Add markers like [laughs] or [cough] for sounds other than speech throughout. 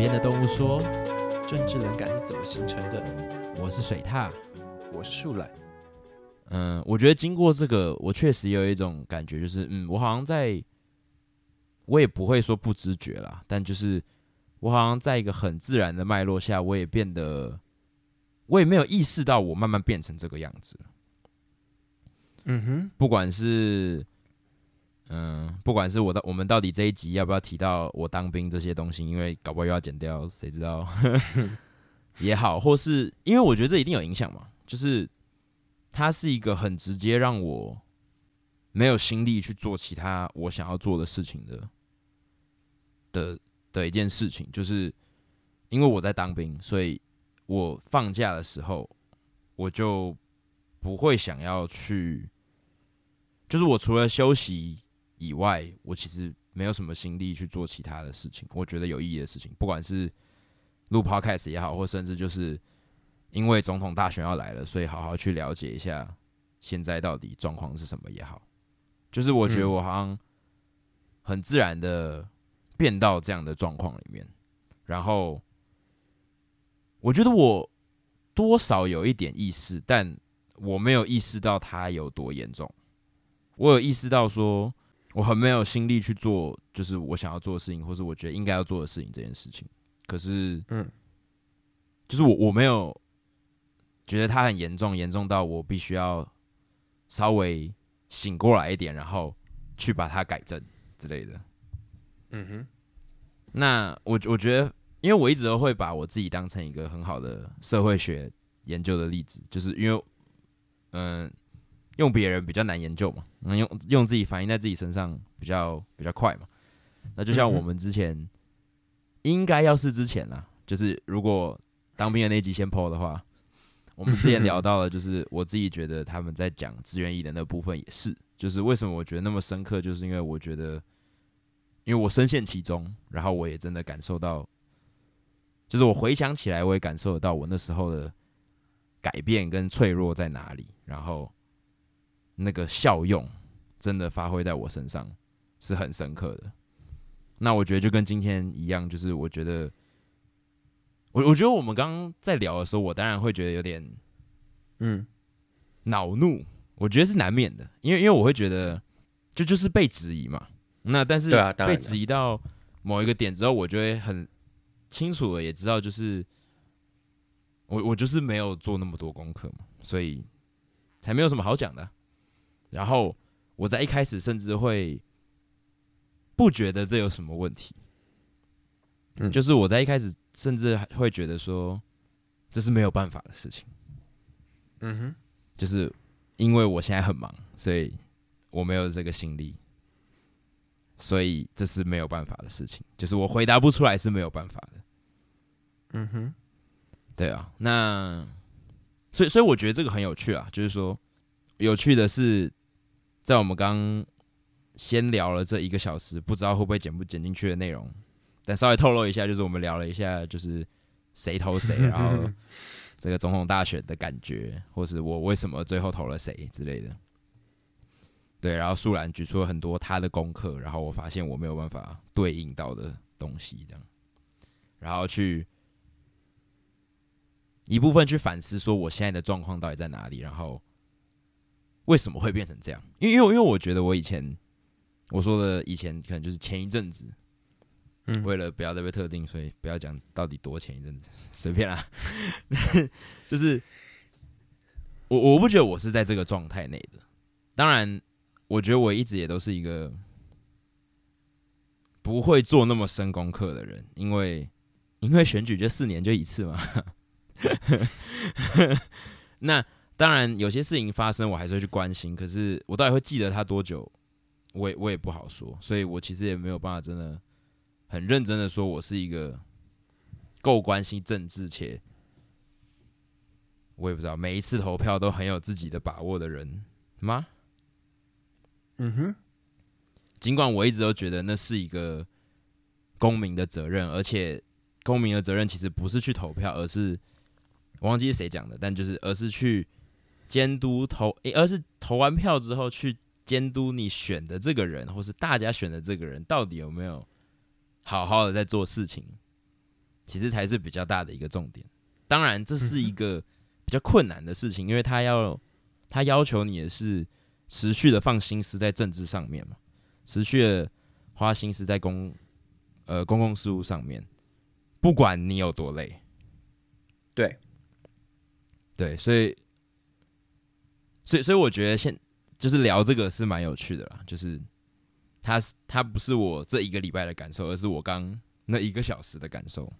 边的动物说政治冷感是怎么形成的？：“我是水獭。我是树懒，”嗯，我觉得经过这个，我确实有一种感觉，就是嗯，我好像在，我也不会说不知觉啦，但就是我好像在一个很自然的脉络下，我也变得，我也没有意识到我慢慢变成这个样子。嗯哼，不管是，嗯，不管是我的，我们到底这一集要不要提到我当兵这些东西，因为搞不好又要剪掉，谁知道？[laughs] 也好，或是因为我觉得这一定有影响嘛，就是它是一个很直接让我没有心力去做其他我想要做的事情的的的一件事情，就是因为我在当兵，所以我放假的时候我就不会想要去，就是我除了休息以外，我其实没有什么心力去做其他的事情，我觉得有意义的事情，不管是录 podcast 也好，或甚至就是因为总统大选要来了，所以好好去了解一下现在到底状况是什么也好，就是我觉得嗯。我好像很自然的变到这样的状况里面，然后我觉得我多少有一点意识，但我没有意识到它有多严重。我有意识到说，我很没有心力去做，就是我想要做的事情，或是我觉得应该要做的事情这件事情。可是，嗯，就是我我没有觉得它很严重，严重到我必须要稍微醒过来一点，然后去把它改正之类的。嗯哼，那我我觉得，因为我一直都会把我自己当成一个很好的社会学研究的例子，就是因为，嗯、用别人比较难研究嘛，那用用自己反映在自己身上比较比较快嘛。那就像我们之前、应该要是之前啦，就是如果当兵的那集先 PO 的话，我们之前聊到了，就是我自己觉得他们在讲志愿役的那部分也是，就是为什么我觉得那么深刻，就是因为我觉得。因为我深陷其中，然后我也真的感受到，就是我回想起来，我也感受得到我那时候的改变跟脆弱在哪里，然后那个效用真的发挥在我身上是很深刻的。那我觉得就跟今天一样，就是我觉得，我我觉得我们刚刚在聊的时候，我当然会觉得有点嗯恼怒，我觉得是难免的，因为因为我会觉得，就就是被质疑嘛。那但是被质疑到某一个点之后，我就会很清楚的也知道，就是我我就是没有做那么多功课嘛，所以才没有什么好讲的啊。然后我在一开始甚至会不觉得这有什么问题，嗯就是我在一开始甚至会觉得说这是没有办法的事情。嗯哼，就是因为我现在很忙，所以我没有这个心力，所以这是没有办法的事情。就是我回答不出来是没有办法的。嗯哼，对啊，那所以所以我觉得这个很有趣啊，就是说有趣的是，在我们刚先聊了这一个小时，不知道会不会剪不剪进去的内容，但稍微透露一下，就是我们聊了一下，就是谁投谁，然后 [laughs] 这个总统大选的感觉，或是我为什么最后投了谁之类的。对，然后素兰举出了很多他的功课，然后我发现我没有办法对应到的东西，这样，然后去一部分去反思，说我现在的状况到底在哪里，然后为什么会变成这样？因为因为因为我觉得我以前我说的以前可能就是前一阵子，嗯为了不要再被特定，所以不要讲到底多前一阵子，[laughs] 随便啦。[laughs] 就是我我不觉得我是在这个状态内的，当然，我觉得我一直也都是一个不会做那么深功课的人，因为因为选举就四年就一次嘛。[laughs] 那当然，有些事情发生，我还是会去关心。可是我到底会记得他多久，我也我也不好说。所以我其实也没有办法真的很认真的说，我是一个够关心政治且我也不知道每一次投票都很有自己的把握的人吗？嗯哼，尽管我一直都觉得那是一个公民的责任，而且公民的责任其实不是去投票，而是我忘记是谁讲的，但就是而是去监督投，而是投完票之后去监督你选的这个人，或是大家选的这个人到底有没有好好的在做事情。其实才是比较大的一个重点。当然，这是一个比较困难的事情，因为他要他要求你也是持续的放心思在政治上面嘛，持续的花心思在公呃公共事务上面，不管你有多累。对，对，所以，所以，所以我觉得现就是聊这个是蛮有趣的啦，就是他是他不是我这一个礼拜的感受，而是我刚那一个小时的感受。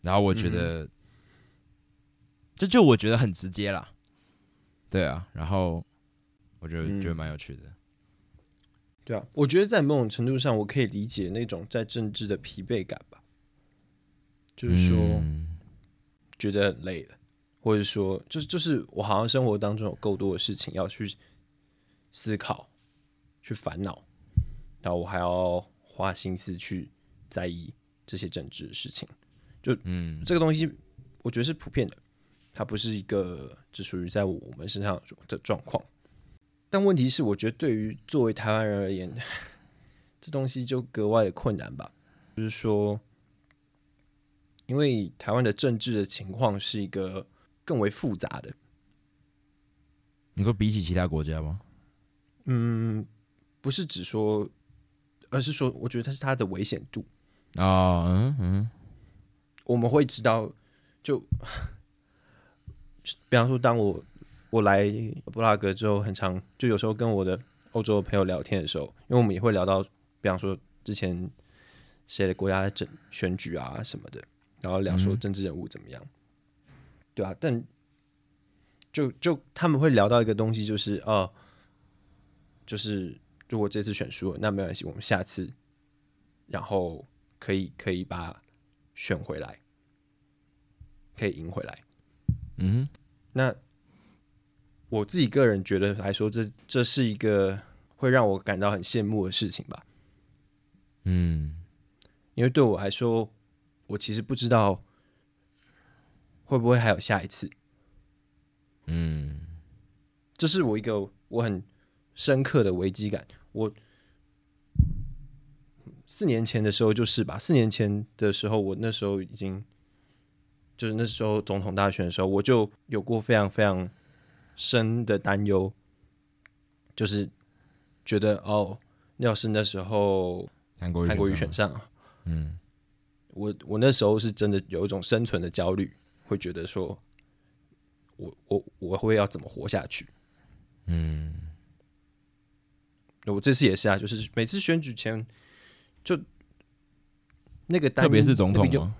然后我觉得，这就我觉得很直接啦，对啊，然后我觉得觉得蛮有趣的，对啊，我觉得在某种程度上，我可以理解那种在政治的疲惫感吧，就是说觉得很累了，或者说就是就是我好像生活当中有够多的事情要去思考、去烦恼，然后我还要花心思去在意这些政治的事情。就嗯，这个东西我觉得是普遍的，它不是一个只属于在我们身上的状况。但问题是，我觉得对于作为台湾人而言，[laughs] 这东西就格外的困难吧。就是说，因为台湾的政治的情况是一个更为复杂的。你说比起其他国家吗？嗯，不是只说，而是说，我觉得它是它的危险度啊，嗯嗯。我们会知道，就比方说，当我我来布拉格之后，很长，就有时候跟我的欧洲朋友聊天的时候，因为我们也会聊到，比方说之前谁的国家政选举啊什么的，然后聊说政治人物怎么样，对啊，但就就他们会聊到一个东西，就是哦，就是如果这次选输了，那没关系，我们下次，然后可以可以把。选回来，可以赢回来。嗯，那我自己个人觉得来说，这这是一个会让我感到很羡慕的事情吧。嗯，因为对我来说，我其实不知道会不会还有下一次。嗯，这是我一个我很深刻的危机感。我。四年前的时候就是吧，四年前的时候，我那时候已经就是那时候总统大选的时候，我就有过非常非常深的担忧，就是觉得哦，要是那时候韩国韩国瑜选上，嗯，我我那时候是真的有一种生存的焦虑，会觉得说我我我会要怎么活下去？嗯，我这次也是啊，就是每次选举前。就那个，特别是总统吗？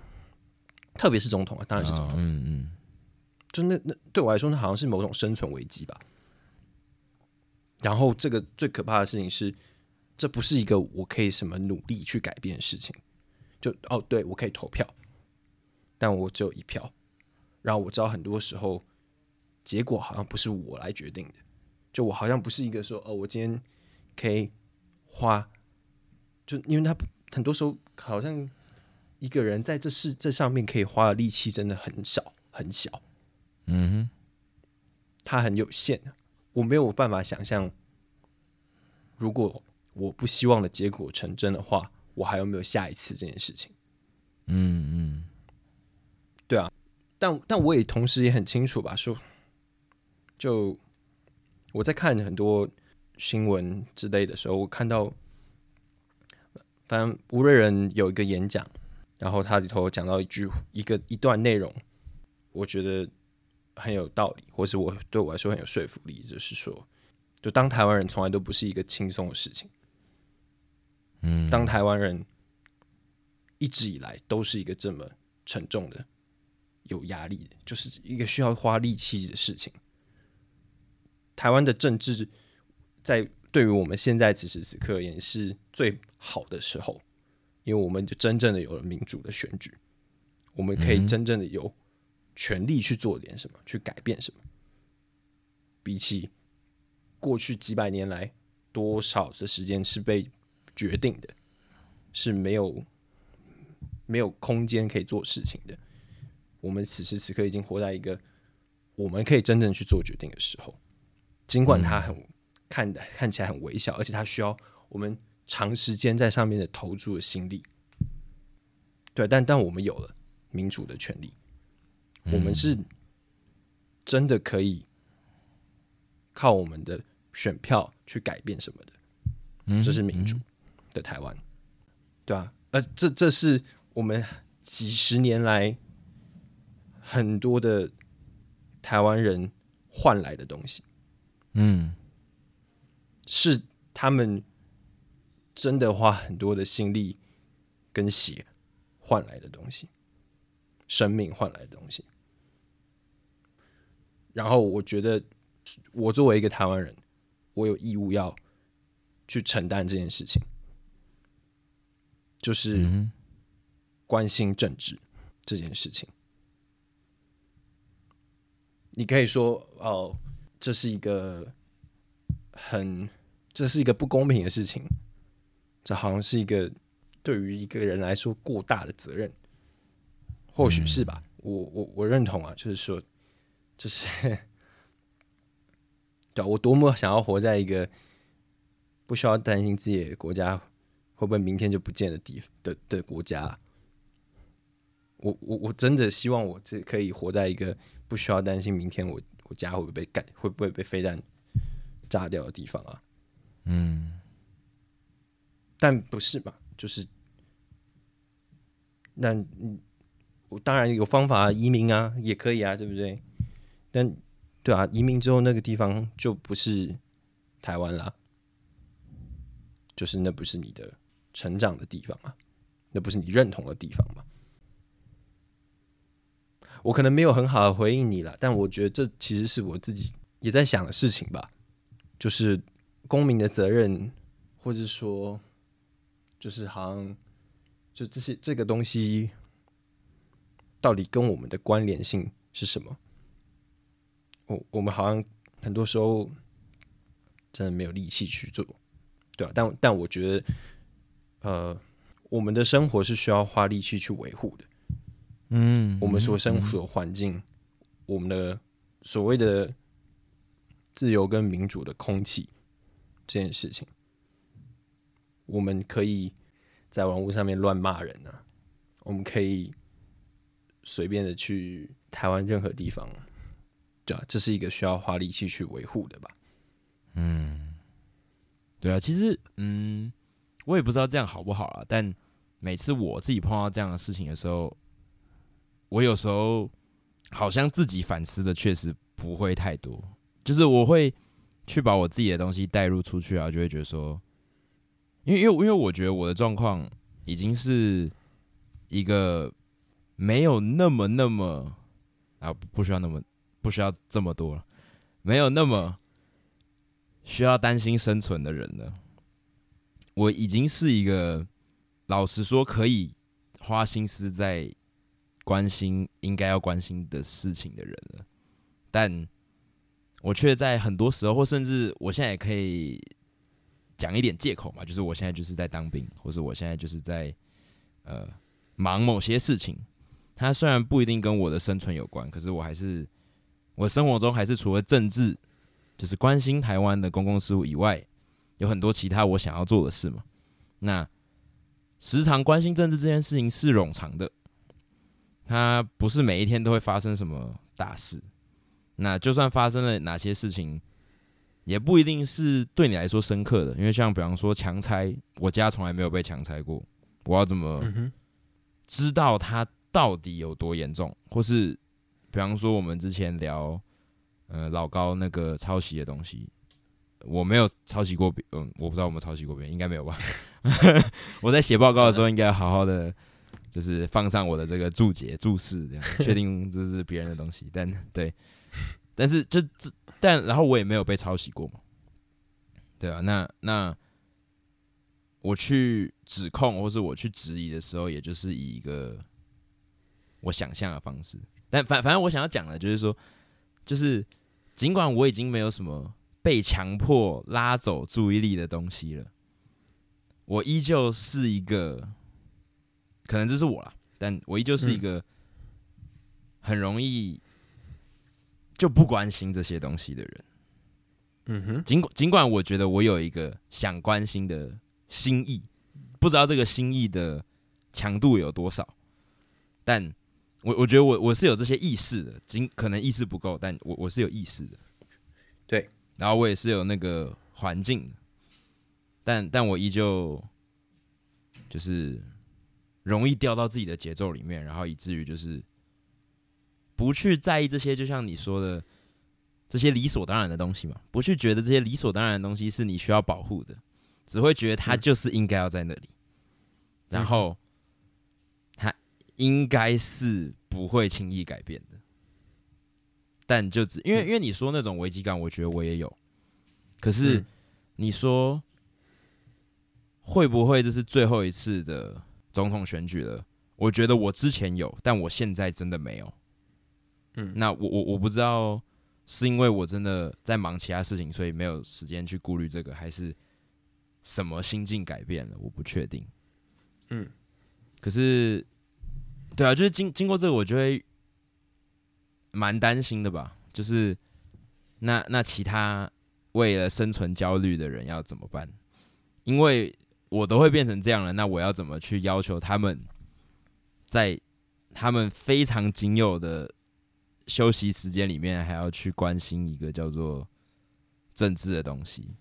特别是总统啊，当然是总统。嗯嗯，就那那对我来说，那好像是某种生存危机吧。然后，这个最可怕的事情是，这不是一个我可以什么努力去改变的事情。就哦，对我可以投票，但我只有一票。然后我知道很多时候，结果好像不是我来决定的。就我好像不是一个说，哦，我今天可以花。就因为他很多时候好像一个人在这事这上面可以花的力气真的很少很小，嗯哼，他很有限，我没有办法想象，如果我不希望的结果成真的话，我还有没有下一次这件事情？嗯但但我也同时也很清楚吧，说就我在看很多新闻之类的时候，我看到。反正吴瑞仁有一个演讲，然后他里头讲到一句一个一段内容，我觉得很有道理，或是我对我来说很有说服力，就是说，就当台湾人从来都不是一个轻松的事情，嗯，当台湾人一直以来都是一个这么沉重的、有压力的，就是一个需要花力气的事情。台湾的政治在。对于我们现在此时此刻也是最好的时候，因为我们就真正的有了民主的选举，我们可以真正的有权利去做点什么，去改变什么。比起过去几百年来，多少的时间是被决定的，是没有没有空间可以做事情的。我们此时此刻已经活在一个我们可以真正去做决定的时候，尽管它很。看的看起来很微小，而且它需要我们长时间在上面的投注的心力。对，但但我们有了民主的权利，我们嗯是真的可以靠我们的选票去改变什么的。嗯这是民主的台湾，对啊，而，这这是我们几十年来很多的台湾人换来的东西，嗯是他们真的花很多的心力跟血换来的东西，生命换来的东西。然后我觉得，我作为一个台湾人，我有义务要去承担这件事情，就是嗯关心政治这件事情。你可以说哦，这是一个很，这是一个不公平的事情，这好像是一个对于一个人来说过大的责任，或许是吧。我我我认同啊，就是说，就是，[laughs] 对啊我多么想要活在一个不需要担心自己的国家会不会明天就不见的地的的国家啊、我我我真的希望我这可以活在一个不需要担心明天我我家会不会被干会不会被飞弹炸掉的地方啊。嗯但不是嘛？就是，那嗯，我当然有方法移民啊，也可以啊，对不对？但对啊，移民之后那个地方就不是台湾啦，就是那不是你的成长的地方嘛，那不是你认同的地方嘛。我可能没有很好的回应你了，但我觉得这其实是我自己也在想的事情吧，就是公民的责任，或者说。就是好像就这些这个东西到底跟我们的关联性是什么？我我们好像很多时候真的没有力气去做，对啊，但但我觉得，呃，我们的生活是需要花力气去维护的。嗯，我们所生活的环境，我们的所谓的自由跟民主的空气这件事情。我们可以在网络上面乱骂人啊，我们可以随便的去台湾任何地方，对啊，这是一个需要花力气去维护的吧？嗯对啊，其实嗯，我也不知道这样好不好啊。但每次我自己碰到这样的事情的时候，我有时候好像自己反思的确实不会太多，就是我会去把我自己的东西带入出去啊，就会觉得说，因为因为因为我觉得我的状况已经是一个没有那么那么啊，不需要那么不需要这么多了，没有那么。需要担心生存的人了。我已经是一个老实说可以花心思在关心应该要关心的事情的人了，但我却在很多时候，或甚至我现在也可以讲一点借口嘛，就是我现在就是在当兵，或是我现在就是在呃忙某些事情。它虽然不一定跟我的生存有关，可是我还是我生活中还是除了政治。就是关心台湾的公共事务以外，有很多其他我想要做的事嘛。那时常关心政治这件事情是冗长的，它不是每一天都会发生什么大事。那就算发生了哪些事情，也不一定是对你来说深刻的，因为像比方说强拆，我家从来没有被强拆过，我要怎么知道它到底有多严重？或是比方说我们之前聊。呃，老高那个抄袭的东西，我没有抄袭过别，嗯，我不知道我们抄袭过别人，应该没有吧？[laughs] 我在写报告的时候，应该好好的，就是放上我的这个注解、注释，这样确定这是别人的东西。但对，但是就这，但然后我也没有被抄袭过嘛，对啊，那那我去指控或是我去质疑的时候，也就是以一个我想象的方式。但反反正我想要讲的，就是说，就是。尽管我已经没有什么被强迫拉走注意力的东西了，我依旧是一个，可能这是我啦，但我依旧是一个很容易就不关心这些东西的人。嗯哼，尽管尽管我觉得我有一个想关心的心意，不知道这个心意的强度有多少，但我我觉得我我是有这些意识的，尽可能意识不够，但我我是有意识的。对，然后我也是有那个环境，但但我依旧就是容易掉到自己的节奏里面，然后以至于就是不去在意这些，就像你说的这些理所当然的东西嘛，不去觉得这些理所当然的东西是你需要保护的，只会觉得它就是应该要在那里，然后它应该是不会轻易改变的。但就只因为因为你说那种危机感，我觉得我也有。可是你说会不会这是最后一次的总统选举了？我觉得我之前有，但我现在真的没有。嗯，那我我我不知道是因为我真的在忙其他事情，所以没有时间去顾虑这个，还是什么心境改变了？我不确定。嗯，可是对啊，就是经经过这个，我就会。蛮担心的吧，就是那那其他为了生存焦虑的人要怎么办？因为我都会变成这样了，那我要怎么去要求他们在他们非常仅有的休息时间里面，还要去关心一个叫做政治的东西？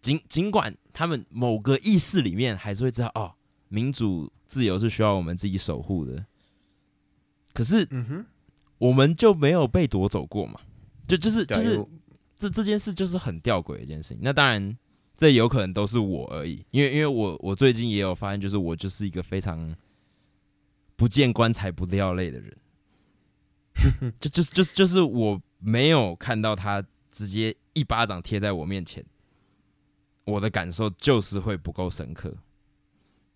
尽尽管他们某个意识里面还是会知道，哦，民主自由是需要我们自己守护的，可是，嗯哼。我们就没有被夺走过嘛？就就是就是这这件事就是很吊诡一件事情。那当然，这有可能都是我而已，因为因为我我最近也有发现，就是我就是一个非常不见棺材不掉泪的人。[laughs] 就就就就是我没有看到他直接一巴掌贴在我面前，我的感受就是会不够深刻。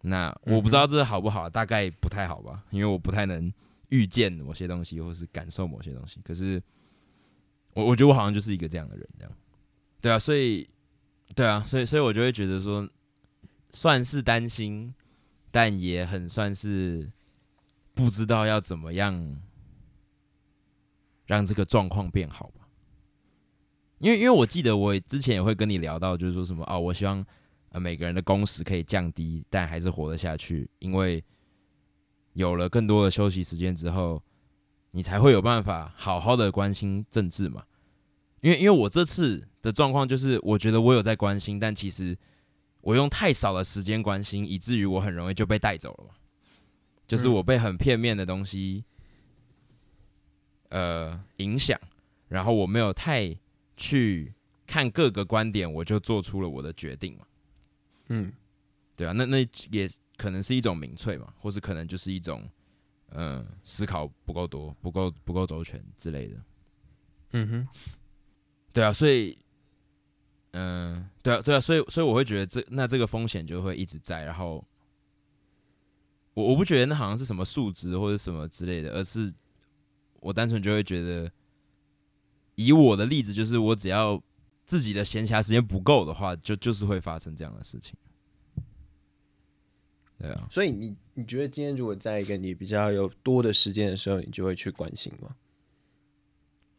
那我不知道这好不好，大概不太好吧，因为我不太能。预见某些东西，或是感受某些东西，可是我我觉得我好像就是一个这样的人，这样对啊，所以对啊，所以所以我就会觉得说，算是担心，但也很算是不知道要怎么样让这个状况变好吧。因为因为我记得我之前也会跟你聊到，就是说什么哦，我希望呃每个人的工时可以降低，但还是活得下去，因为。有了更多的休息时间之后，你才会有办法好好的关心政治嘛？因为因为我这次的状况就是，我觉得我有在关心，但其实我用太少的时间关心，以至于我很容易就被带走了嘛。就是我被很片面的东西，呃，影响，然后我没有太去看各个观点，我就做出了我的决定嘛。嗯，对啊，那那也。可能是一种民粹嘛，或是可能就是一种，嗯，思考不够多、不够不够周全之类的。嗯哼，对啊，所以，嗯，对啊，对啊，所以，所以我会觉得这那这个风险就会一直在。然后，我我不觉得那好像是什么数值或者什么之类的，而是我单纯就会觉得，以我的例子，就是我只要自己的闲暇时间不够的话，就就是会发生这样的事情。对啊，所以你你觉得今天如果在一个你比较有多的时间的时候，你就会去关心吗？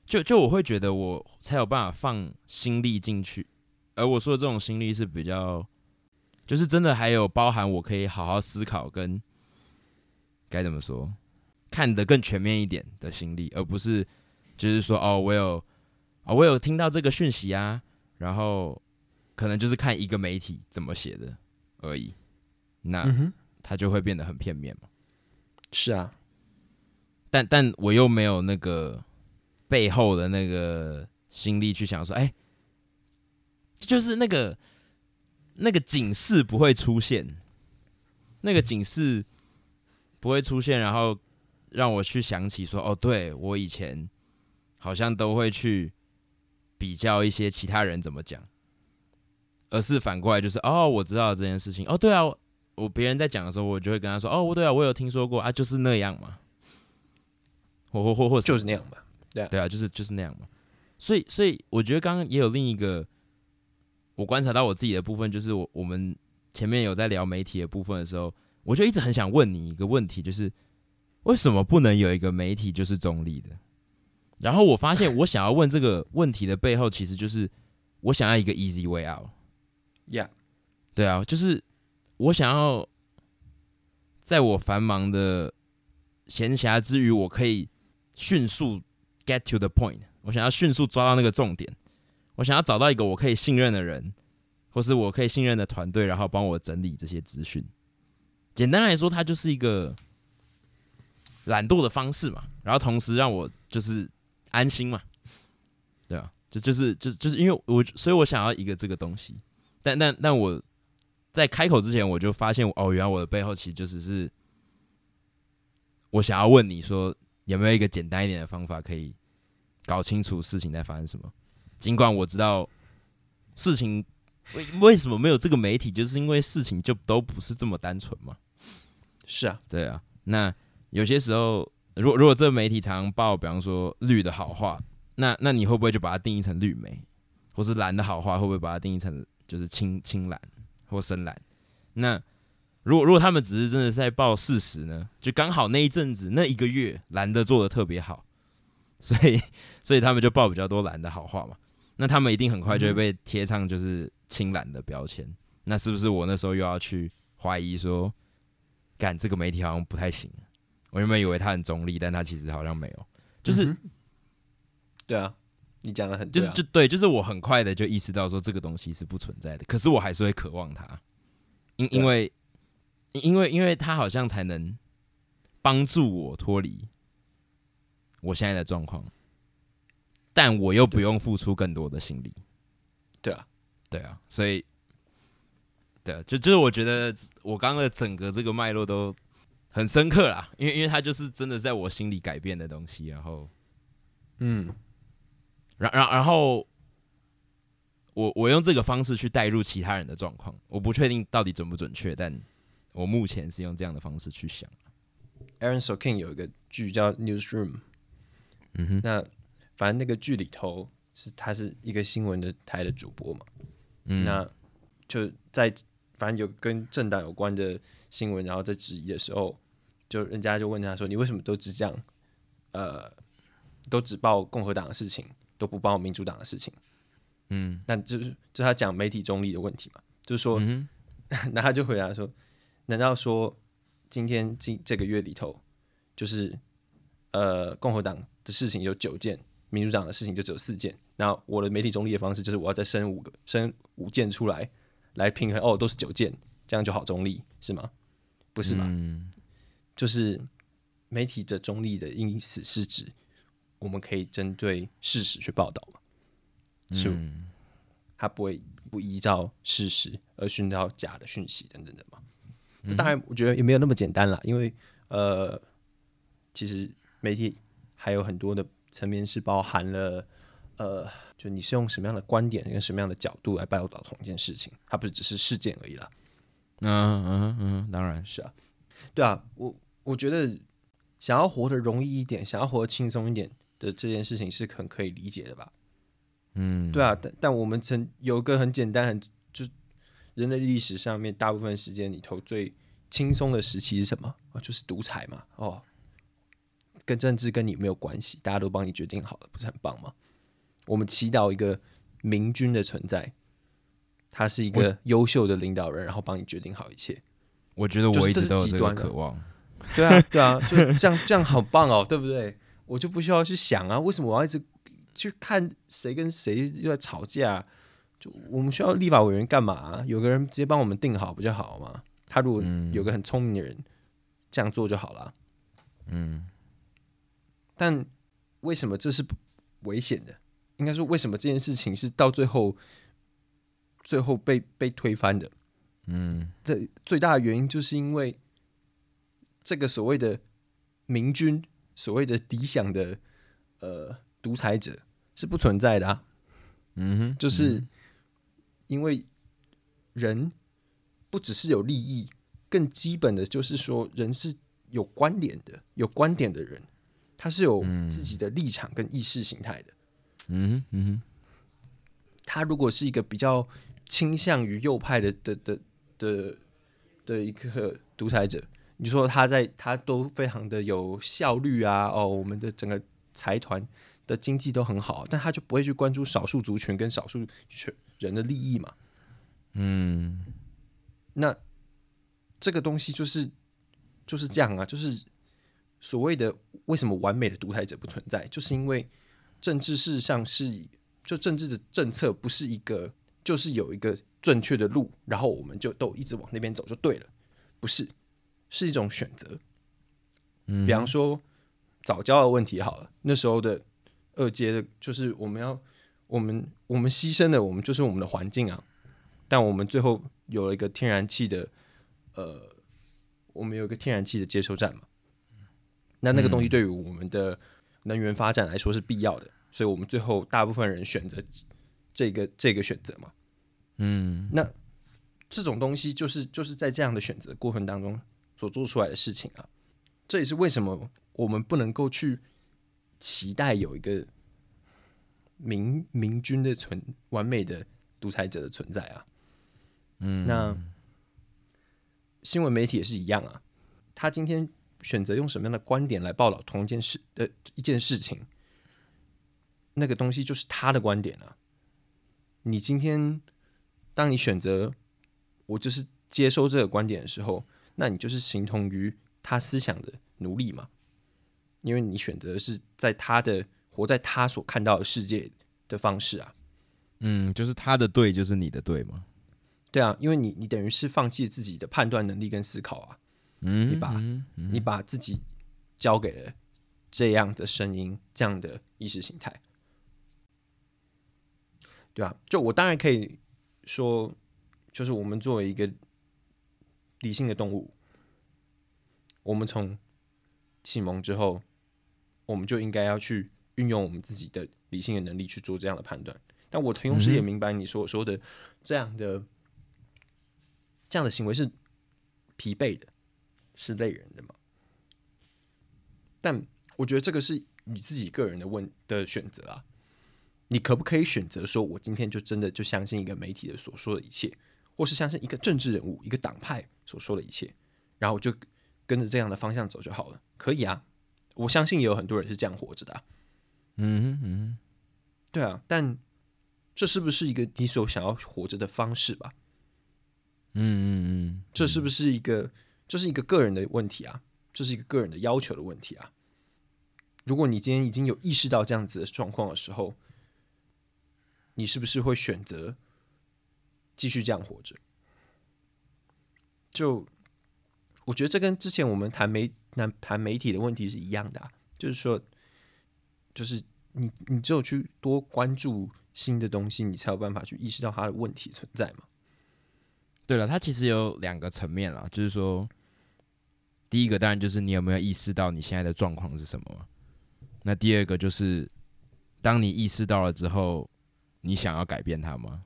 就就我会觉得我才有办法放心力进去，而我说的这种心力是比较，就是真的还有包含我可以好好思考跟该怎么说，看得更全面一点的心力，而不是就是说哦，我有啊，我有听到这个讯息啊，然后可能就是看一个媒体怎么写的而已。那它就会变得很片面嘛？是啊，但但我又没有那个背后的那个心力去想说，哎，就是那个那个警示不会出现，那个警示不会出现，然后让我去想起说，哦，对我以前好像都会去比较一些其他人怎么讲，而是反过来就是，哦，我知道这件事情，哦，对啊。我别人在讲的时候，我就会跟他说：“哦，对啊，我有听说过啊，就是那样嘛，或或或或就是那样吧，对啊，对啊，就是就是那样嘛。所以，所以我觉得刚刚也有另一个我观察到我自己的部分，就是我我们前面有在聊媒体的部分的时候，我就一直很想问你一个问题，就是为什么不能有一个媒体就是中立的？然后我发现，我想要问这个问题的背后，其实就是我想要一个 easy way out，yeah，对啊，就是。我想要在我繁忙的闲暇之余，我可以迅速 get to the point，我想要迅速抓到那个重点，我想要找到一个我可以信任的人，或是我可以信任的团队，然后帮我整理这些资讯。简单来说，它就是一个懒惰的方式嘛，然后同时让我就是安心嘛，对啊，就就是就就是因为我，所以我想要一个这个东西，但但但我在开口之前，我就发现哦，原来我的背后其实就只是我想要问你说，有没有一个简单一点的方法可以搞清楚事情在发生什么？尽管我知道事情为为什么没有这个媒体，就是因为事情就都不是这么单纯嘛。是啊，对啊，那有些时候，如果如果这个媒体常报，比方说绿的好话，那那你会不会就把它定义成绿媒，或是蓝的好话，会不会把它定义成就是青青蓝或深蓝？那如果如果他们只是真的是在报事实呢？就刚好那一阵子那一个月蓝的做的特别好，所以 [laughs] 所以他们就报比较多蓝的好话嘛。那他们一定很快就会被贴上就是青蓝的标签。那是不是我那时候又要去怀疑说？干这个媒体好像不太行，我原本以为他很中立，但他其实好像没有，就是对啊，你讲的很就是就对，就是我很快的就意识到说这个东西是不存在的，可是我还是会渴望它，因因为因为因为他好像才能帮助我脱离我现在的状况，但我又不用付出更多的心力，对啊，对啊，所以。对，啊就就是我觉得我刚刚的整个这个脉络都很深刻啦，因为因为它就是真的在我心里改变的东西，然后，嗯，然然然后，我我用这个方式去带入其他人的状况，我不确定到底准不准确，但我目前是用这样的方式去想。Aaron Sorkin 有一个剧叫《Newsroom》，嗯哼，那反正那个剧里头是他是一个新闻的台的主播嘛，嗯，那就在。反正有跟政党有关的新闻，然后在质疑的时候，就人家就问他说：“你为什么都只讲，呃，都只报共和党的事情，都不报民主党的事情？”嗯，那就是就他讲媒体中立的问题嘛，就是说，[laughs] 那他就回答说：“难道说今天今这个月里头，就是呃共和党的事情有九件，民主党的事情就只有四件？那我的媒体中立的方式就是我要再生五个，生五件出来。”来平衡哦，都是九件，这样就好中立是吗？不是吧？就是媒体的中立的因此是指我们可以针对事实去报道嘛，是，他不会不依照事实而寻找假的讯息等等的嘛。当然，我觉得也没有那么简单啦，因为呃，其实媒体还有很多的层面是包含了呃。就你是用什么样的观点跟什么样的角度来报道同一件事情，它不是只是事件而已啦。嗯嗯嗯，当然是啊，对啊，我我觉得想要活得容易一点，想要活得轻松一点的这件事情是很可以理解的吧？嗯，对啊，但但我们曾有一个很简单，很就人类历史上面大部分时间里头最轻松的时期是什么啊？就是独裁嘛。哦，跟政治跟你没有关系，大家都帮你决定好了，不是很棒吗？我们祈祷一个明君的存在，他是一个优秀的领导人，然后帮你决定好一切。我觉得我一直都有这个渴望。对啊，对啊，就这样，这样好棒哦，对不对？我就不需要去想啊，为什么我要一直去看谁跟谁又在吵架？就我们需要立法委员干嘛？有个人直接帮我们定好不就好吗？他如果有个很聪明的人这样做就好了。嗯，但为什么这是危险的？应该说，为什么这件事情是到最后，最后被被推翻的？嗯，这最大的原因就是因为这个所谓的明君，所谓的理想的呃独裁者是不存在的啊。嗯哼，就是因为人不只是有利益，更基本的就是说，人是有观点的，有观点的人，他是有自己的立场跟意识形态的。嗯嗯，他如果是一个比较倾向于右派的的的的的一个独裁者，你说他在他都非常的有效率啊，哦，我们的整个财团的经济都很好，但他就不会去关注少数族群跟少数群人的利益嘛？嗯，那这个东西就是就是这样啊，就是所谓的为什么完美的独裁者不存在，就是因为政治事实上是就政治的政策不是一个就是有一个正确的路，然后我们就都一直往那边走就对了，不是，是一种选择。嗯。比方说早教的问题好了，那时候的二阶的，就是我们要我们我们牺牲的，我们就是我们的环境啊，但我们最后有了一个天然气的，呃，我们有一个天然气的接收站嘛，那那个东西对于我们的能源发展来说是必要的，所以我们最后大部分人选择这个这个选择嘛，嗯那这种东西就是就是在这样的选择过程当中所做出来的事情啊。这也是为什么我们不能够去期待有一个明明君的存完美的独裁者的存在啊。嗯，那新闻媒体也是一样啊，他今天选择用什么样的观点来报道同一件事呃一件事情，那个东西就是他的观点啊。你今天当你选择我就是接收这个观点的时候，那你就是形同于他思想的奴隶嘛，因为你选择是在他的活在他所看到的世界的方式啊。嗯，就是他的对就是你的对吗，对啊，因为你你等于是放弃自己的判断能力跟思考啊。嗯，你把嗯你把自己交给了这样的声音、这样的意识形态，对啊，就我当然可以说，就是我们作为一个理性的动物，我们从启蒙之后，我们就应该要去运用我们自己的理性的能力去做这样的判断。但我同时也明白你所说的这样的这样的行为是疲惫的。是累人的嘛？但我觉得这个是你自己个人的问的选择啊。你可不可以选择说，我今天就真的就相信一个媒体的所说的一切，或是相信一个政治人物、一个党派所说的一切，然后我就跟着这样的方向走就好了？可以啊，我相信也有很多人是这样活着的、啊。嗯哼嗯对啊，但这是不是一个你所想要活着的方式吧？嗯嗯嗯，这是不是一个？这是一个个人的问题啊，这是一个个人的要求的问题啊。如果你今天已经有意识到这样子的状况的时候，你是不是会选择继续这样活着？就我觉得这跟之前我们谈媒谈谈媒体的问题是一样的、就是说，就是你你只有去多关注新的东西，你才有办法去意识到它的问题存在嘛。对了，它其实有两个层面啦，就是说，第一个当然就是你有没有意识到你现在的状况是什么？那第二个就是，当你意识到了之后，你想要改变它吗？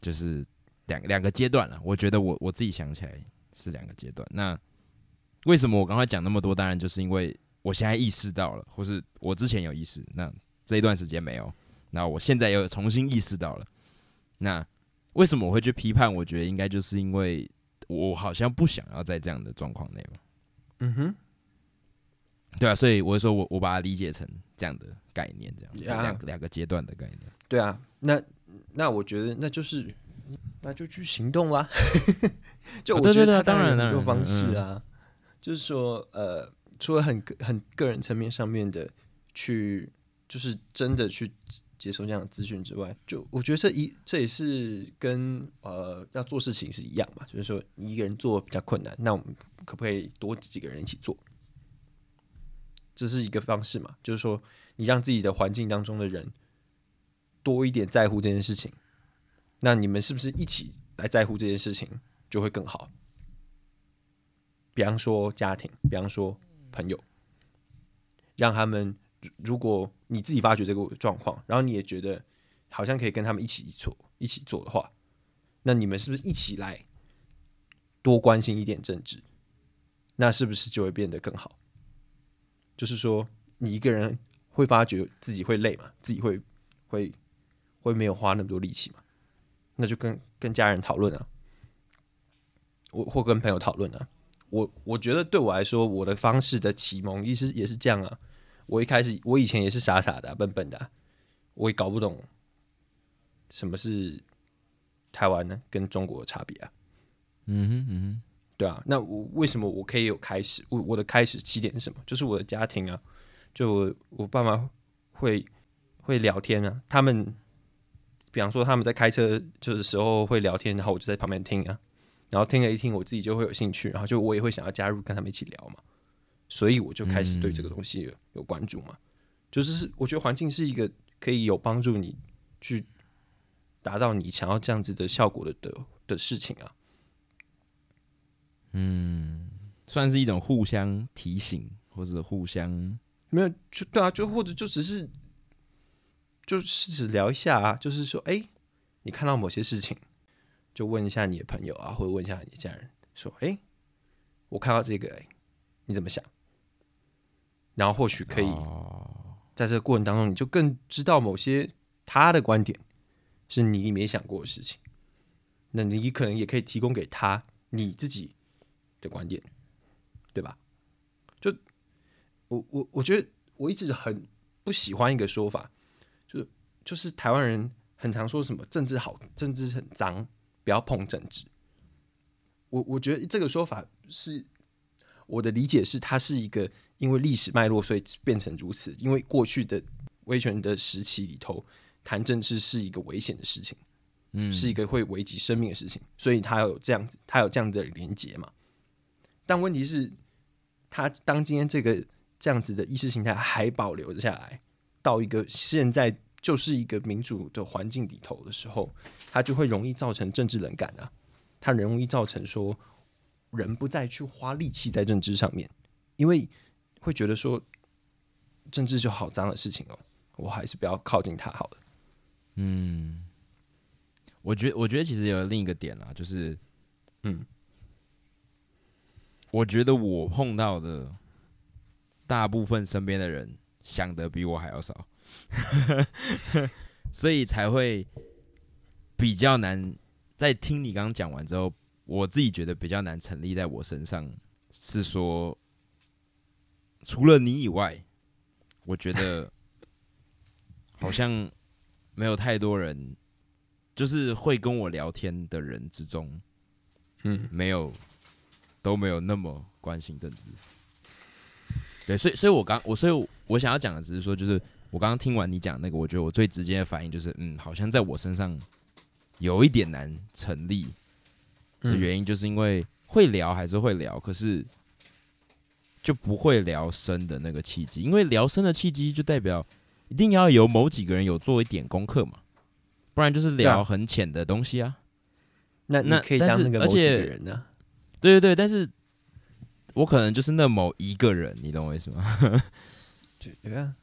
就是两两个阶段了。我觉得我我自己想起来是两个阶段。那为什么我刚才讲那么多？当然就是因为我现在意识到了，或是我之前有意识，那这一段时间没有，那我现在又重新意识到了，那。为什么我会去批判？我觉得应该就是因为我好像不想要在这样的状况内嘛。嗯哼，对啊，所以我说我我把它理解成这样的概念，这样两个两个阶段的概念。对啊，那那我觉得那就是那就去行动啦。[laughs] 就我哦对对对觉得当然当然很多方式嗯啊，就是说呃，除了很很个人层面上面的去，就是真的去接受这样的资讯之外，就我觉得这一这也是跟呃要做事情是一样嘛，就是说你一个人做比较困难，那我们可不可以多几个人一起做？这是一个方式嘛，就是说你让自己的环境当中的人多一点在乎这件事情，那你们是不是一起来在乎这件事情就会更好？比方说家庭，比方说朋友，让他们如如果你自己发觉这个状况，然后你也觉得好像可以跟他们一起做一起做的话，那你们是不是一起来多关心一点政治？那是不是就会变得更好？就是说，你一个人会发觉自己会累嘛，自己会会会没有花那么多力气嘛，那就跟跟家人讨论啊，我或跟朋友讨论啊。我我觉得对我来说，我的方式的启蒙意思也是这样啊。我一开始我以前也是傻傻的啊、笨笨的啊、我也搞不懂什么是台湾呢跟中国的差别啊。嗯哼嗯哼对啊，那我为什么我可以有开始？我我的开始起点是什么？就是我的家庭啊，就我我爸妈会会聊天啊，他们比方说他们在开车就是时候会聊天，然后我就在旁边听啊，然后听了一听，我自己就会有兴趣，然后就我也会想要加入跟他们一起聊嘛，所以我就开始对这个东西有有关注嘛，就是是我觉得环境是一个可以有帮助你去达到你想要这样子的效果的的的事情啊。嗯算是一种互相提醒，或者互相没有，就对啊，就或者就只是，就试着聊一下啊，就是说，哎、你看到某些事情，就问一下你的朋友啊，或者问一下你的家人，说，哎、我看到这个、哎，你怎么想？然后或许可以在这个过程当中，你就更知道某些他的观点是你没想过的事情，那你可能也可以提供给他你自己的观点，对吧？就我我我觉得我一直很不喜欢一个说法，就是就是台湾人很常说什么政治好，政治很脏，不要碰政治。我我觉得这个说法是我的理解是，它是一个因为历史脉络，所以变成如此。因为过去的威权的时期里头，谈政治是一个危险的事情，嗯是一个会危及生命的事情，所以他有这样子，他有这样的连结嘛。但问题是，他当今天这个这样子的意识形态还保留下来，到一个现在就是一个民主的环境里头的时候，它就会容易造成政治冷感啊，它容易造成说人不再去花力气在政治上面，因为会觉得说政治就好脏的事情哦，我还是不要靠近它好了。嗯我觉，我觉得其实有另一个点啦，就是，嗯，我觉得我碰到的大部分身边的人想的比我还要少，[laughs] 所以才会比较难。在听你刚刚讲完之后，我自己觉得比较难成立在我身上，是说，除了你以外，我觉得 [laughs] 好像没有太多人，就是会跟我聊天的人之中，嗯，没有都没有那么关心政治。对，所以所以我刚我所以我想要讲的只是说，就是我刚刚听完你讲那个，我觉得我最直接的反应就是，嗯，好像在我身上有一点难成立的原因，就是因为会聊还是会聊，可是就不会聊深的那个契机，因为聊深的契机就代表一定要有某几个人有做一点功课嘛，不然就是聊很浅的东西啊。那那可以当那个某几个且人呢、对对对，但是我可能就是那某一个人，你懂我意思吗？[laughs] 就对啊，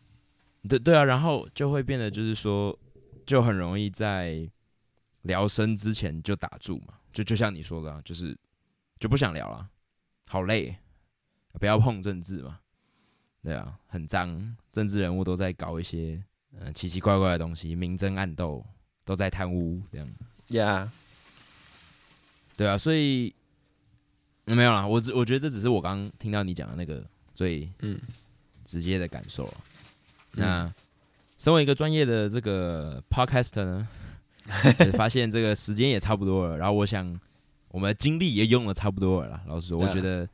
对对啊，然后就会变得就是说，就很容易在聊深之前就打住嘛，就就像你说的、啊，就是就不想聊了，好累，不要碰政治嘛，对啊，很脏，政治人物都在搞一些嗯、呃奇奇怪怪的东西，明争暗斗，都在贪污这样。Yeah，、对啊，所以、嗯没有啦，我只我觉得这只是我刚刚听到你讲的那个最嗯直接的感受啊。那身为一个专业的这个 podcaster 呢，发现这个时间也差不多了，然后我想我们的精力也用的差不多了啦。老实说，我觉得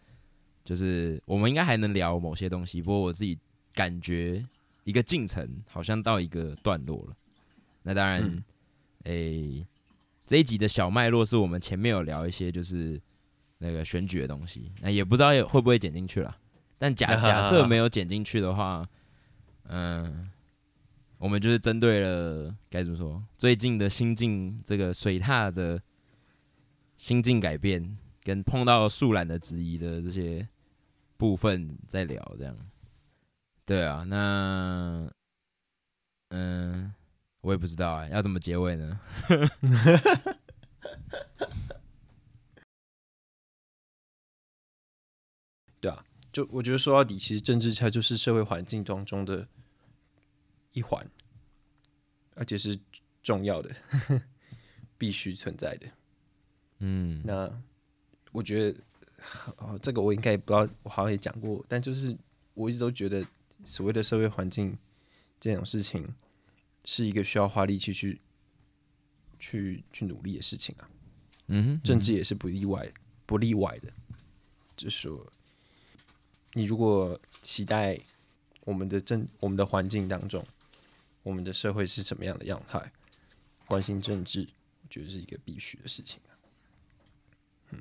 就是我们应该还能聊某些东西，不过我自己感觉一个进程好像到一个段落了。那当然，嗯诶、这一集的小脉络是我们前面有聊一些就是那个选举的东西，那也不知道有会不会剪进去了。但假 [laughs] 假设没有剪进去的话，嗯、我们就是针对了该怎么说，最近的心境这个水踏的心境改变，跟碰到树懒的质疑的这些部分再聊，这样。对啊，那嗯、我也不知道哎、要怎么结尾呢？[laughs] 对啊，就我觉得说到底，其实政治它就是社会环境当中的一环，而且是重要的，[laughs] 必须存在的。嗯，那我觉得，哦，这个我应该也不知道，我好像也讲过，但就是我一直都觉得，所谓的社会环境这种事情，是一个需要花力气去去去努力的事情啊。嗯哼，政治也是不例外，不例外的。就是说，你如果期待我们的政、我们的环境当中，我们的社会是什么样的样态，关心政治，我觉得是一个必须的事情啊嗯，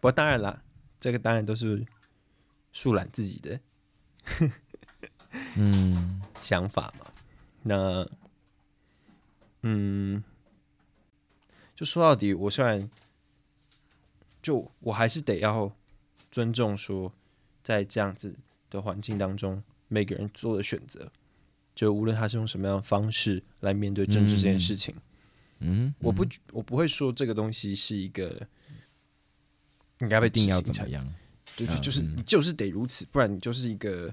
不过当然啦，这个当然都是树懒自己的，嗯，想法嘛。那，嗯，就说到底，我虽然就我还是得要尊重说，在这样子的环境当中，每个人做的选择，就无论他是用什么样的方式来面对政治这件事情，嗯，我不我不会说这个东西是一个应该被一定要怎么样？对对，就是就是得如此，不然你就是一个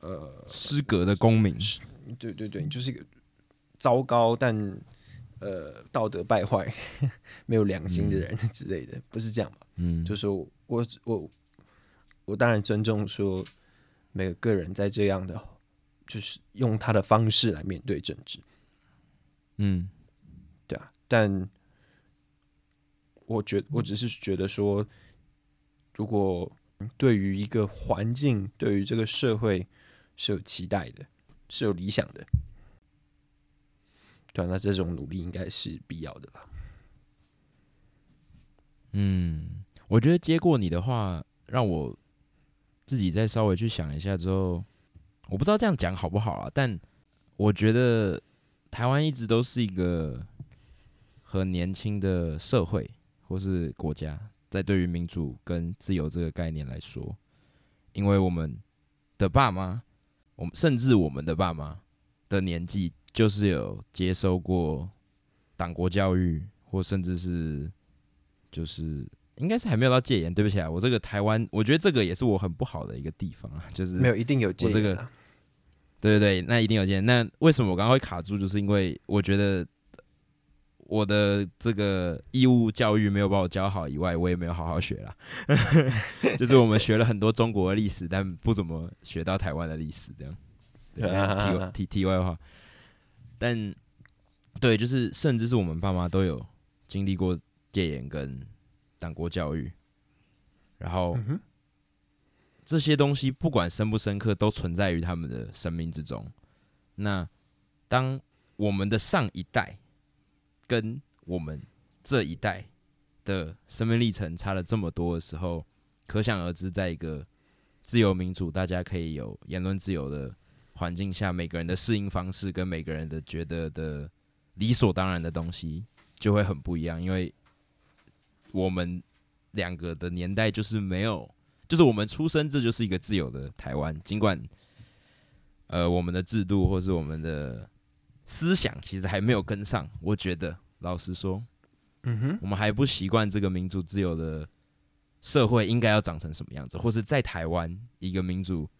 呃，失格的公民，对对对，你就是一个糟糕但呃道德败坏、[laughs] 没有良心的人之类的，不是这样嘛？嗯，就是说我我我当然尊重说每个个人在这样的，就是用他的方式来面对政治，嗯。对啊，但我觉我只是觉得说，如果对于一个环境，对于这个社会是有期待的，是有理想的，对啊、那这种努力应该是必要的吧。嗯，我觉得接过你的话，让我自己再稍微去想一下之后，我不知道这样讲好不好啊，但我觉得台湾一直都是一个很年轻的社会或是国家，在对于民主跟自由这个概念来说，因为我们的爸妈，我们甚至我们的爸妈的年纪，就是有接受过党国教育，或甚至是就是应该是还没有到戒严。对不起啊，我这个台湾，我觉得这个也是我很不好的一个地方啊，就是没有一定有戒我这个严啊对对对，那一定有见。那为什么我刚刚会卡住？就是因为我觉得我的这个义务教育没有把我教好以外，我也没有好好学啦。[laughs] 就是我们学了很多中国的历史，但不怎么学到台湾的历史，这样。对，那 [laughs] 题外题题外话，但对，就是甚至是我们爸妈都有经历过戒严跟党国教育，然后嗯这些东西不管深不深刻，都存在于他们的生命之中。那当我们的上一代跟我们这一代的生命历程差了这么多的时候，可想而知，在一个自由民主、大家可以有言论自由的环境下，每个人的适应方式跟每个人的觉得的理所当然的东西就会很不一样，因为我们两个的年代就是没有。就是我们出生，这就是一个自由的台湾。尽管，呃，我们的制度或是我们的思想其实还没有跟上，我觉得，老实说，嗯哼，我们还不习惯这个民主自由的社会应该要长成什么样子，或是在台湾一个民主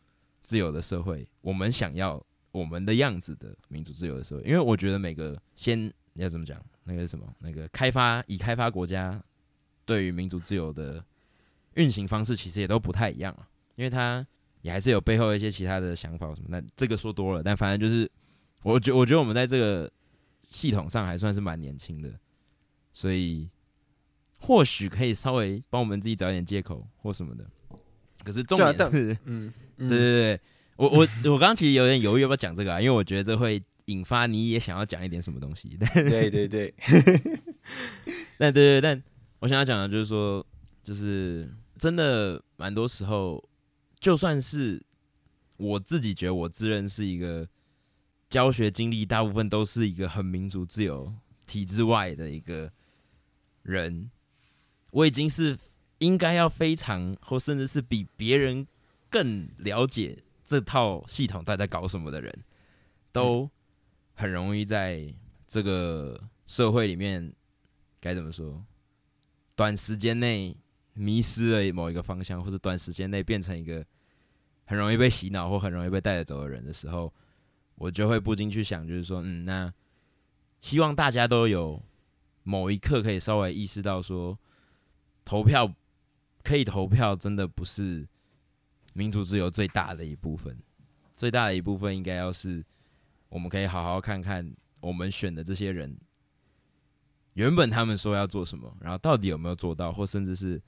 自由的社会，我们想要我们的样子的民主自由的社会。因为我觉得每个先要怎么讲，那个什么，那个开发已开发国家对于民主自由的。运行方式其实也都不太一样啊，因为它也还是有背后一些其他的想法什么。那这个说多了，但反正就是，我觉我觉得我们在这个系统上还算是蛮年轻的，所以或许可以稍微帮我们自己找一点借口或什么的。可是重点是，嗯，对对对，我我我刚刚其实有点犹豫要不要讲这个啊，因为我觉得这会引发你也想要讲一点什么东西。[laughs] 但对对对，[laughs] 但对对，但我想要讲的就是说，就是真的蛮多时候，就算是我自己觉得我自认是一个教学经历大部分都是一个很民主自由体制外的一个人，我已经是应该要非常或甚至是比别人更了解这套系统到底在搞什么的人，都很容易在这个社会里面该怎么说？短时间内迷失了某一个方向，或者短时间内变成一个很容易被洗脑或很容易被带着走的人的时候，我就会不禁去想，就是说，嗯，那希望大家都有某一刻可以稍微意识到说，投票可以投票，真的不是民主自由最大的一部分，最大的一部分应该要是我们可以好好看看我们选的这些人。原本他们说要做什么，然后到底有没有做到，或甚至是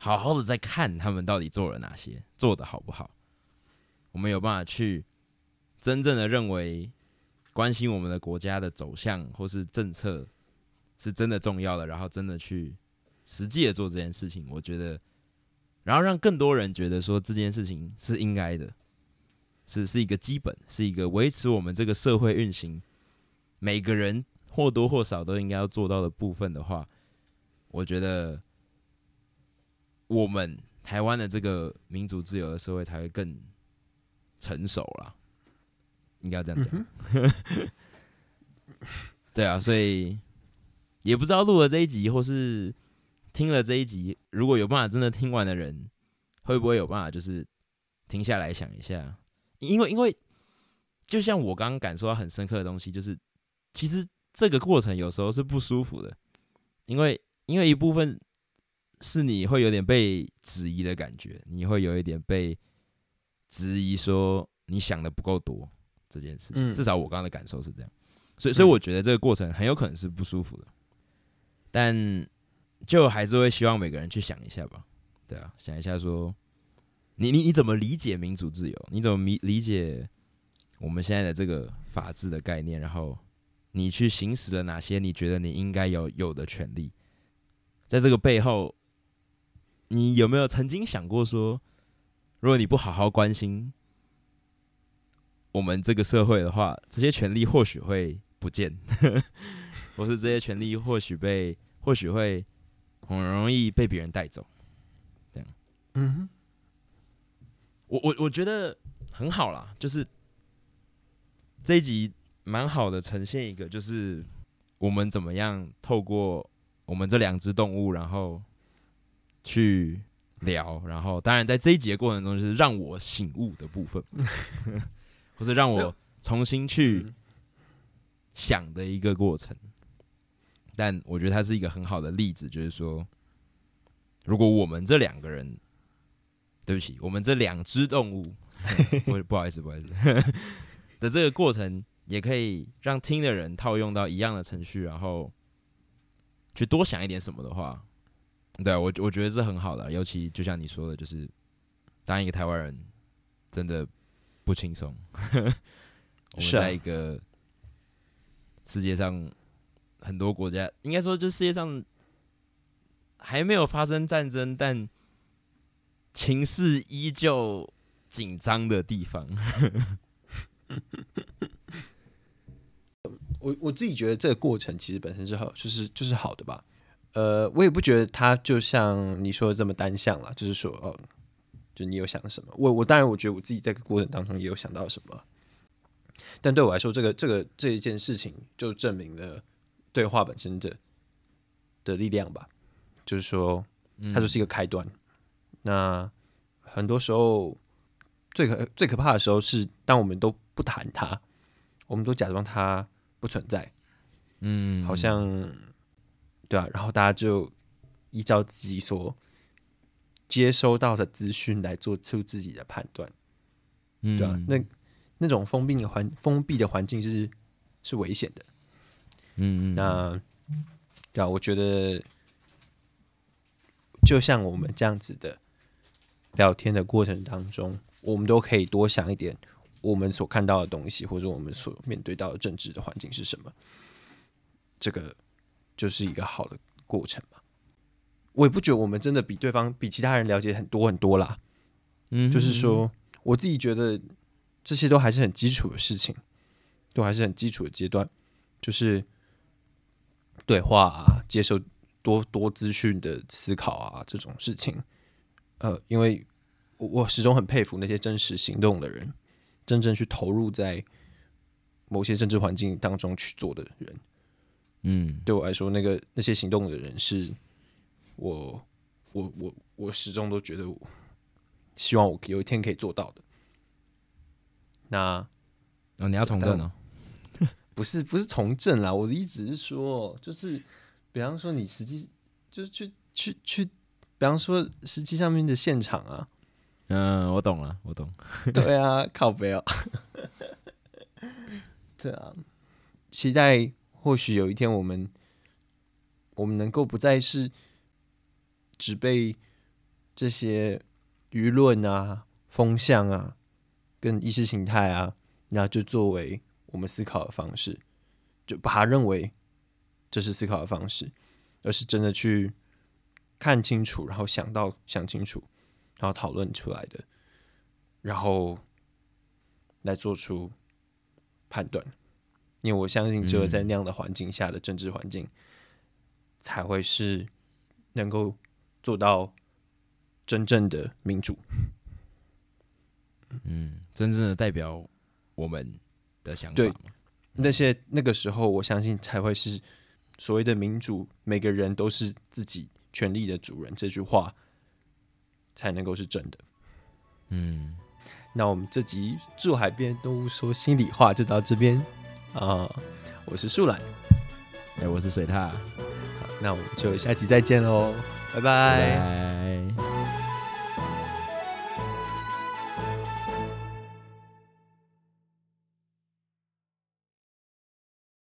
好好的在看他们到底做了哪些，做的好不好，我们有办法去真正的认为关心我们的国家的走向或是政策是真的重要的，然后真的去实际的做这件事情，我觉得，然后让更多人觉得说这件事情是应该的，是是一个基本，是一个维持我们这个社会运行，每个人或多或少都应该要做到的部分的话，我觉得我们台湾的这个民主自由的社会才会更成熟了，应该这样讲。[laughs] 对啊，所以也不知道录了这一集，或是听了这一集，如果有办法真的听完的人，会不会有办法就是停下来想一下？因为因为就像我刚刚感受到很深刻的东西，就是其实这个过程有时候是不舒服的，因为因为一部分是你会有点被质疑的感觉，你会有一点被质疑说你想的不够多这件事情，嗯至少我刚刚的感受是这样，所以所以我觉得这个过程很有可能是不舒服的，但就还是会希望每个人去想一下吧，对啊，想一下说你你你怎么理解民主自由？你怎么理理解我们现在的这个法治的概念？然后你去行使了哪些你觉得你应该有有的权利？在这个背后，你有没有曾经想过说，如果你不好好关心我们这个社会的话，这些权利或许会不见，[laughs] 或是这些权利或许被或许会很容易被别人带走。嗯哼，我我我觉得很好啦，就是这一集蛮好的，呈现一个就是我们怎么样透过我们这两只动物，然后去聊，然后当然在这一集的过程中，就是让我醒悟的部分，[laughs] 或是让我重新去嗯想的一个过程。但我觉得它是一个很好的例子，就是说，如果我们这两个人，对不起，我们这两只动物，[laughs] 不不好意思，不好意思 [laughs] 的这个过程，也可以让听的人套用到一样的程序，然后去多想一点什么的话，对啊我我觉得是很好的，尤其就像你说的，就是当一个台湾人真的不轻松。[laughs] 我们在一个世界上很多国家，应该说就世界上还没有发生战争，但情势依旧紧张的地方。[laughs] 我我自己觉得这个过程其实本身是好，就是就是好的吧。呃，我也不觉得它就像你说的这么单向了，就是说哦，就你有想什么？我我当然我觉得我自己在这个过程当中也有想到什么，但对我来说，这个这个这一件事情就证明了对话本身的的力量吧。就是说，它就是一个开端。那很多时候最可最可怕的时候是，当我们都不谈它，我们都假装它不存在，嗯，好像对啊，然后大家就依照自己所接收到的资讯来做出自己的判断，嗯对啊，那那种封闭的环封闭的环境是是危险的。嗯嗯那对啊，我觉得就像我们这样子的聊天的过程当中，我们都可以多想一点我们所看到的东西，或者我们所面对到的政治的环境是什么。这个就是一个好的过程嘛。我也不觉得我们真的比对方比其他人了解很多很多啦，嗯就是说我自己觉得这些都还是很基础的事情，都还是很基础的阶段，就是对话啊，接受多多资讯的思考啊，这种事情。呃，因为我我始终很佩服那些真实行动的人，真正去投入在某些政治环境当中去做的人。嗯对我来说，那个那些行动的人是我我我我始终都觉得我希望我有一天可以做到的。那哦，你要从政哦，不是不是从政啦，我的意思是说，就是比方说你实际就是去去去，比方说实际上面的现场啊，嗯，我懂了，我懂，[laughs] 对啊，靠背啊，对啊，期待或许有一天我们我们能够不再是只被这些舆论啊、风向啊、跟意识形态啊，然后就作为我们思考的方式，就把它认为这是思考的方式，而是真的去看清楚，然后想到想清楚，然后讨论出来的，然后来做出判断。因为我相信，只有在那样的环境下的政治环境，才会是能够做到真正的民主。嗯，真正的代表我们的想法对。那些那个时候，我相信才会是所谓的民主，每个人都是自己权利的主人。这句话才能够是真的。嗯，那我们这集住海边动物说心里话就到这边啊、我是树懒，哎、我是水獭，好那我们就下集再见喽，拜拜。